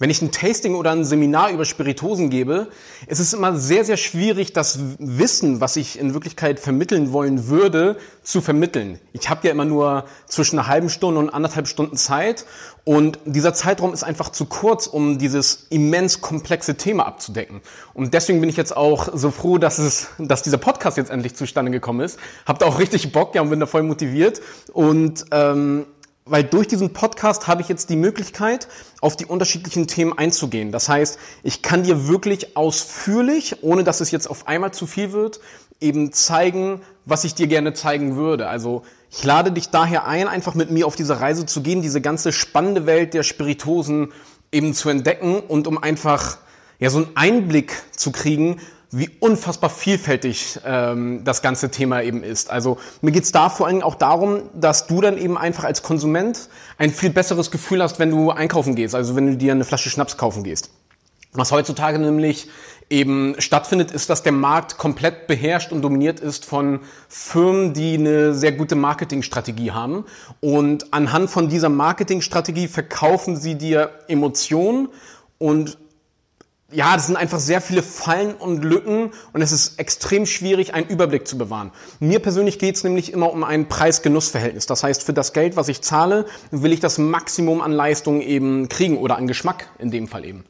Wenn ich ein Tasting oder ein Seminar über Spiritosen gebe, ist es immer sehr, sehr schwierig, das Wissen, was ich in Wirklichkeit vermitteln wollen würde, zu vermitteln. Ich habe ja immer nur zwischen einer halben Stunde und anderthalb Stunden Zeit und dieser Zeitraum ist einfach zu kurz, um dieses immens komplexe Thema abzudecken. Und deswegen bin ich jetzt auch so froh, dass es, dass dieser Podcast jetzt endlich zustande gekommen ist. Habt auch richtig Bock, ja, und bin da voll motiviert und ähm, weil durch diesen Podcast habe ich jetzt die Möglichkeit, auf die unterschiedlichen Themen einzugehen. Das heißt, ich kann dir wirklich ausführlich, ohne dass es jetzt auf einmal zu viel wird, eben zeigen, was ich dir gerne zeigen würde. Also ich lade dich daher ein, einfach mit mir auf diese Reise zu gehen, diese ganze spannende Welt der Spiritosen eben zu entdecken und um einfach ja so einen Einblick zu kriegen, wie unfassbar vielfältig ähm, das ganze Thema eben ist. Also mir geht's da vor allem auch darum, dass du dann eben einfach als Konsument ein viel besseres Gefühl hast, wenn du einkaufen gehst, also wenn du dir eine Flasche Schnaps kaufen gehst. Was heutzutage nämlich eben stattfindet, ist, dass der Markt komplett beherrscht und dominiert ist von Firmen, die eine sehr gute Marketingstrategie haben. Und anhand von dieser Marketingstrategie verkaufen sie dir Emotionen und ja, das sind einfach sehr viele Fallen und Lücken und es ist extrem schwierig, einen Überblick zu bewahren. Mir persönlich geht es nämlich immer um ein Preis-Genuss-Verhältnis. Das heißt, für das Geld, was ich zahle, will ich das Maximum an Leistung eben kriegen oder an Geschmack in dem Fall eben.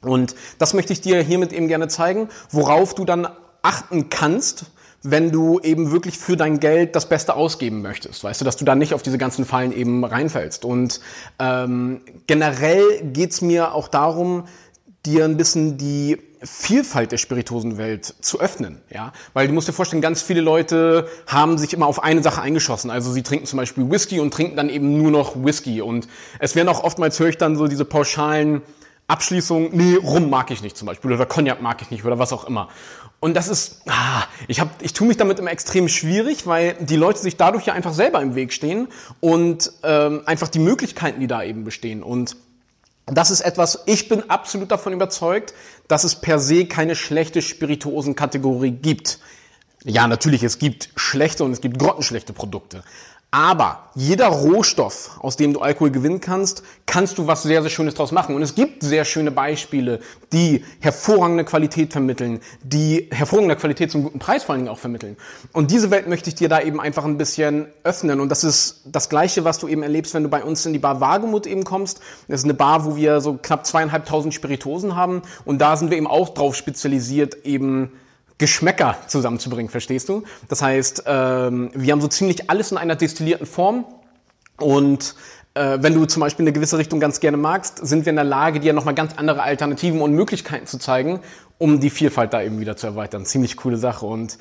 Und das möchte ich dir hiermit eben gerne zeigen, worauf du dann achten kannst, wenn du eben wirklich für dein Geld das Beste ausgeben möchtest. Weißt du, dass du da nicht auf diese ganzen Fallen eben reinfällst. Und ähm, generell geht's mir auch darum, dir ein bisschen die Vielfalt der Spirituosenwelt zu öffnen, ja, weil du musst dir vorstellen, ganz viele Leute haben sich immer auf eine Sache eingeschossen. Also sie trinken zum Beispiel Whisky und trinken dann eben nur noch Whisky und es werden auch oftmals höre ich dann so diese pauschalen Abschließungen, nee, Rum mag ich nicht zum Beispiel oder Cognac mag ich nicht oder was auch immer. Und das ist, ah, ich hab, ich tue mich damit immer extrem schwierig, weil die Leute sich dadurch ja einfach selber im Weg stehen und ähm, einfach die Möglichkeiten, die da eben bestehen und das ist etwas, ich bin absolut davon überzeugt, dass es per se keine schlechte Spirituosenkategorie gibt. Ja, natürlich, es gibt schlechte und es gibt grottenschlechte Produkte. Aber jeder Rohstoff, aus dem du Alkohol gewinnen kannst, kannst du was sehr, sehr Schönes draus machen. Und es gibt sehr schöne Beispiele, die hervorragende Qualität vermitteln, die hervorragende Qualität zum guten Preis vor allen Dingen auch vermitteln. Und diese Welt möchte ich dir da eben einfach ein bisschen öffnen. Und das ist das Gleiche, was du eben erlebst, wenn du bei uns in die Bar Wagemut eben kommst. Das ist eine Bar, wo wir so knapp zweieinhalbtausend Spiritosen haben. Und da sind wir eben auch drauf spezialisiert, eben Geschmäcker zusammenzubringen, verstehst du? Das heißt, ähm, wir haben so ziemlich alles in einer destillierten Form und äh, wenn du zum Beispiel eine gewisse Richtung ganz gerne magst, sind wir in der Lage, dir nochmal ganz andere Alternativen und Möglichkeiten zu zeigen, um die Vielfalt da eben wieder zu erweitern. Ziemlich coole Sache und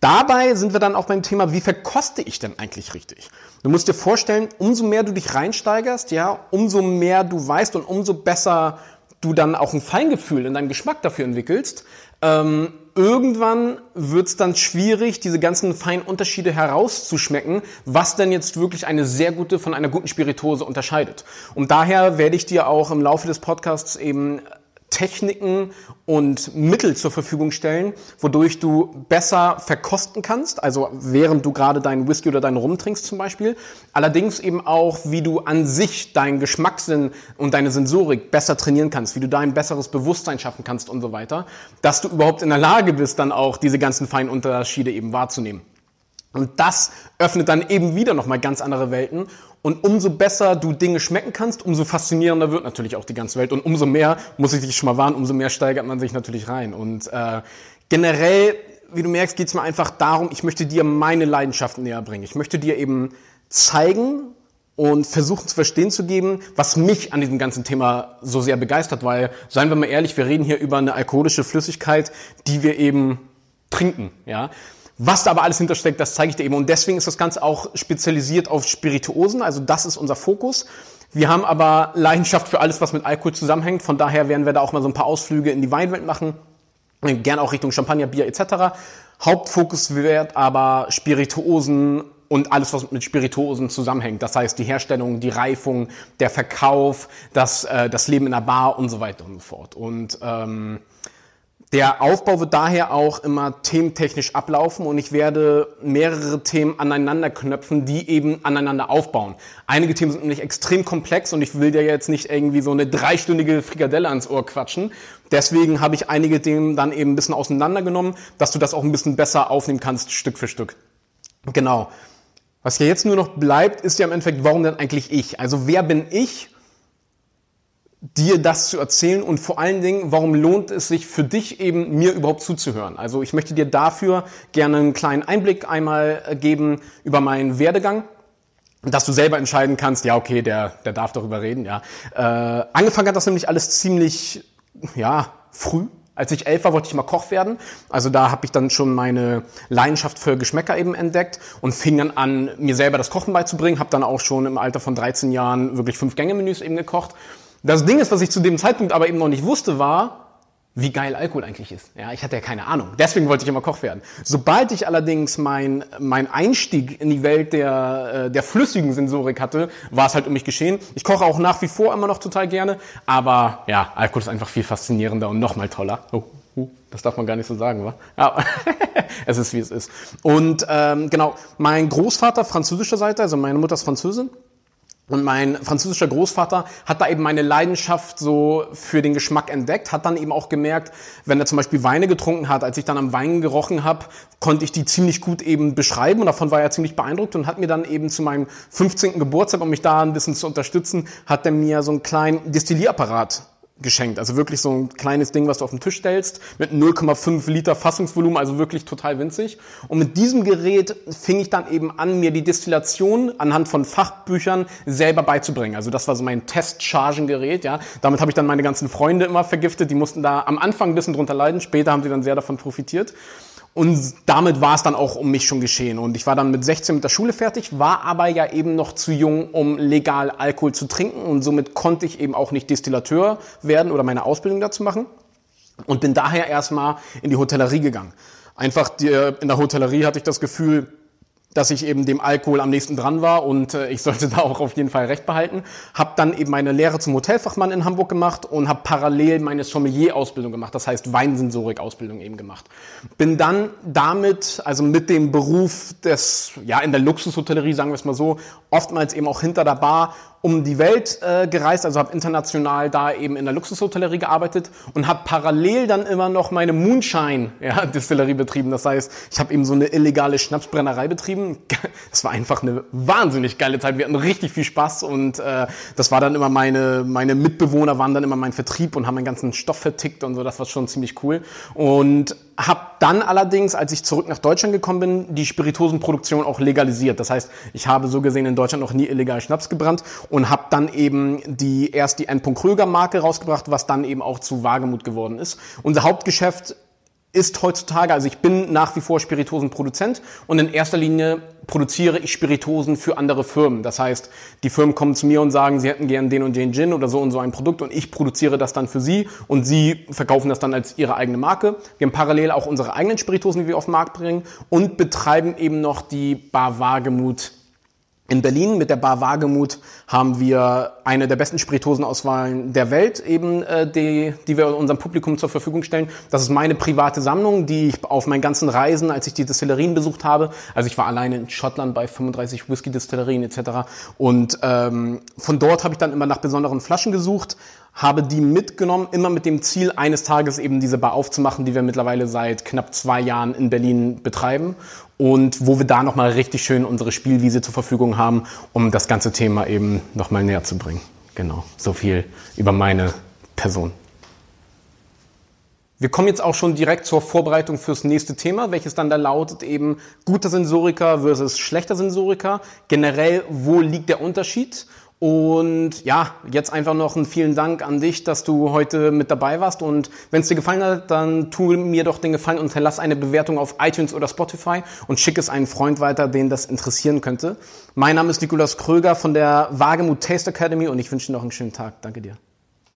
Dabei sind wir dann auch beim Thema, wie verkoste ich denn eigentlich richtig? Du musst dir vorstellen, umso mehr du dich reinsteigerst, ja, umso mehr du weißt und umso besser du dann auch ein Feingefühl in deinem Geschmack dafür entwickelst, ähm, irgendwann wird es dann schwierig, diese ganzen feinen Unterschiede herauszuschmecken, was denn jetzt wirklich eine sehr gute von einer guten Spirituose unterscheidet. Und daher werde ich dir auch im Laufe des Podcasts eben Techniken und Mittel zur Verfügung stellen, wodurch du besser verkosten kannst, also während du gerade deinen Whisky oder deinen Rum trinkst zum Beispiel. Allerdings eben auch, wie du an sich deinen Geschmackssinn und deine Sensorik besser trainieren kannst, wie du da ein besseres Bewusstsein schaffen kannst und so weiter, dass du überhaupt in der Lage bist, dann auch diese ganzen feinen Unterschiede eben wahrzunehmen. Und das öffnet dann eben wieder nochmal ganz andere Welten und umso besser du Dinge schmecken kannst, umso faszinierender wird natürlich auch die ganze Welt. Und umso mehr, muss ich dich schon mal warnen, umso mehr steigert man sich natürlich rein. Und äh, generell, wie du merkst, geht es mir einfach darum, ich möchte dir meine Leidenschaften näher bringen. Ich möchte dir eben zeigen und versuchen zu verstehen zu geben, was mich an diesem ganzen Thema so sehr begeistert, weil, seien wir mal ehrlich, wir reden hier über eine alkoholische Flüssigkeit, die wir eben trinken, ja. Was da aber alles hintersteckt, das zeige ich dir eben. Und deswegen ist das Ganze auch spezialisiert auf Spirituosen. Also das ist unser Fokus. Wir haben aber Leidenschaft für alles, was mit Alkohol zusammenhängt. Von daher werden wir da auch mal so ein paar Ausflüge in die Weinwelt machen. Gern auch Richtung Champagner, Bier etc. Hauptfokus wird aber Spirituosen und alles, was mit Spirituosen zusammenhängt. Das heißt, die Herstellung, die Reifung, der Verkauf, das, äh, das Leben in der Bar und so weiter und so fort. Und ähm, Der Aufbau wird daher auch immer thementechnisch ablaufen und ich werde mehrere Themen aneinander knöpfen, die eben aneinander aufbauen. Einige Themen sind nämlich extrem komplex und ich will dir jetzt nicht irgendwie so eine dreistündige Frikadelle ans Ohr quatschen. Deswegen habe ich einige Themen dann eben ein bisschen auseinandergenommen, dass du das auch ein bisschen besser aufnehmen kannst, Stück für Stück. Genau. Was ja jetzt nur noch bleibt, ist ja im Endeffekt, warum denn eigentlich ich? Also wer bin ich? Dir das zu erzählen und vor allen Dingen, warum lohnt es sich für dich eben, mir überhaupt zuzuhören? Also ich möchte dir dafür gerne einen kleinen Einblick einmal äh, geben über meinen Werdegang dass du selber entscheiden kannst, ja, okay, der, der darf darüber reden, ja. Äh, angefangen hat das nämlich alles ziemlich, ja, früh. Als ich elf war, wollte ich mal Koch werden. Also da habe ich dann schon meine Leidenschaft für Geschmäcker eben entdeckt und fing dann an, mir selber das Kochen beizubringen. Habe dann auch schon im Alter von 13 Jahren wirklich fünf Gänge-Menüs eben gekocht das Ding ist, was ich zu dem Zeitpunkt aber eben noch nicht wusste, war, wie geil Alkohol eigentlich ist. Ja, ich hatte ja keine Ahnung. Deswegen wollte ich immer Koch werden. Sobald ich allerdings mein, mein Einstieg in die Welt der, äh, der flüssigen Sensorik hatte, war es halt um mich geschehen. Ich koche auch nach wie vor immer noch total gerne, aber ja, Alkohol ist einfach viel faszinierender und noch mal toller. Oh, uh, das darf man gar nicht so sagen, wa? Ja, es ist wie es ist. Und ähm, genau, mein Großvater französischer Seite, also meine Mutter ist Französin, und mein französischer Großvater hat da eben meine Leidenschaft so für den Geschmack entdeckt, hat dann eben auch gemerkt, wenn er zum Beispiel Weine getrunken hat, als ich dann am Wein gerochen habe, konnte ich die ziemlich gut eben beschreiben und davon war er ziemlich beeindruckt und hat mir dann eben zu meinem 15. Geburtstag, um mich da ein bisschen zu unterstützen, hat er mir so einen kleinen Destillierapparat geschenkt. Also wirklich so ein kleines Ding, was du auf den Tisch stellst, mit 0,5 Liter Fassungsvolumen, also wirklich total winzig. Und mit diesem Gerät fing ich dann eben an, mir die Destillation anhand von Fachbüchern selber beizubringen. Also das war so mein Testchargengerät, ja. Damit habe ich dann meine ganzen Freunde immer vergiftet. Die mussten da am Anfang ein bisschen drunter leiden, später haben sie dann sehr davon profitiert. Und damit war es dann auch um mich schon geschehen. Und ich war dann mit 16 mit der Schule fertig, war aber ja eben noch zu jung, um legal Alkohol zu trinken. Und somit konnte ich eben auch nicht Distillateur werden oder meine Ausbildung dazu machen. Und bin daher erstmal in die Hotellerie gegangen. Einfach die, in der Hotellerie hatte ich das Gefühl, dass ich eben dem Alkohol am nächsten dran war und äh, ich sollte da auch auf jeden Fall recht behalten. Habe dann eben meine Lehre zum Hotelfachmann in Hamburg gemacht und habe parallel meine Sommelier-Ausbildung gemacht, das heißt Weinsensorik-Ausbildung eben gemacht. Bin dann damit, also mit dem Beruf des, ja in der Luxushotellerie, sagen wir es mal so, oftmals eben auch hinter der Bar um die Welt äh, gereist, also habe international da eben in der Luxushotellerie gearbeitet und habe parallel dann immer noch meine Moonshine-Distillerie ja, betrieben. Das heißt, ich habe eben so eine illegale Schnapsbrennerei betrieben. Das war einfach eine wahnsinnig geile Zeit. Wir hatten richtig viel Spaß und äh, das war dann immer meine, meine Mitbewohner waren dann immer mein Vertrieb und haben meinen ganzen Stoff vertickt und so. Das war schon ziemlich cool. Und habe dann allerdings, als ich zurück nach Deutschland gekommen bin, die Spiritosenproduktion auch legalisiert. Das heißt, ich habe so gesehen in Deutschland noch nie illegal Schnaps gebrannt und habe dann eben die erst die N. Kröger Marke rausgebracht, was dann eben auch zu Wagemut geworden ist. Unser Hauptgeschäft ist heutzutage, also ich bin nach wie vor Spiritosenproduzent und in erster Linie produziere ich Spiritosen für andere Firmen. Das heißt, die Firmen kommen zu mir und sagen, sie hätten gern den und den Gin oder so und so ein Produkt und ich produziere das dann für sie und sie verkaufen das dann als ihre eigene Marke. Wir haben parallel auch unsere eigenen Spiritosen, die wir auf den Markt bringen und betreiben eben noch die Bar Wagemut in Berlin mit der Bar Wagemut haben wir eine der besten Spiritosenauswahlen der Welt, eben äh, die, die wir unserem Publikum zur Verfügung stellen. Das ist meine private Sammlung, die ich auf meinen ganzen Reisen, als ich die Destillerien besucht habe, also ich war alleine in Schottland bei 35 Whisky-Destillerien etc. Und ähm, von dort habe ich dann immer nach besonderen Flaschen gesucht, habe die mitgenommen, immer mit dem Ziel, eines Tages eben diese Bar aufzumachen, die wir mittlerweile seit knapp zwei Jahren in Berlin betreiben und wo wir da nochmal richtig schön unsere Spielwiese zur Verfügung haben, um das ganze Thema eben nochmal näher zu bringen. Genau, so viel über meine Person. Wir kommen jetzt auch schon direkt zur Vorbereitung fürs nächste Thema, welches dann da lautet eben guter Sensoriker versus schlechter Sensoriker. Generell, wo liegt der Unterschied? Und ja, jetzt einfach noch einen vielen Dank an dich, dass du heute mit dabei warst. Und wenn es dir gefallen hat, dann tu mir doch den Gefallen und hinterlass eine Bewertung auf iTunes oder Spotify und schick es einen Freund weiter, den das interessieren könnte. Mein Name ist Nikolas Kröger von der Wagemut Taste Academy und ich wünsche dir noch einen schönen Tag. Danke dir.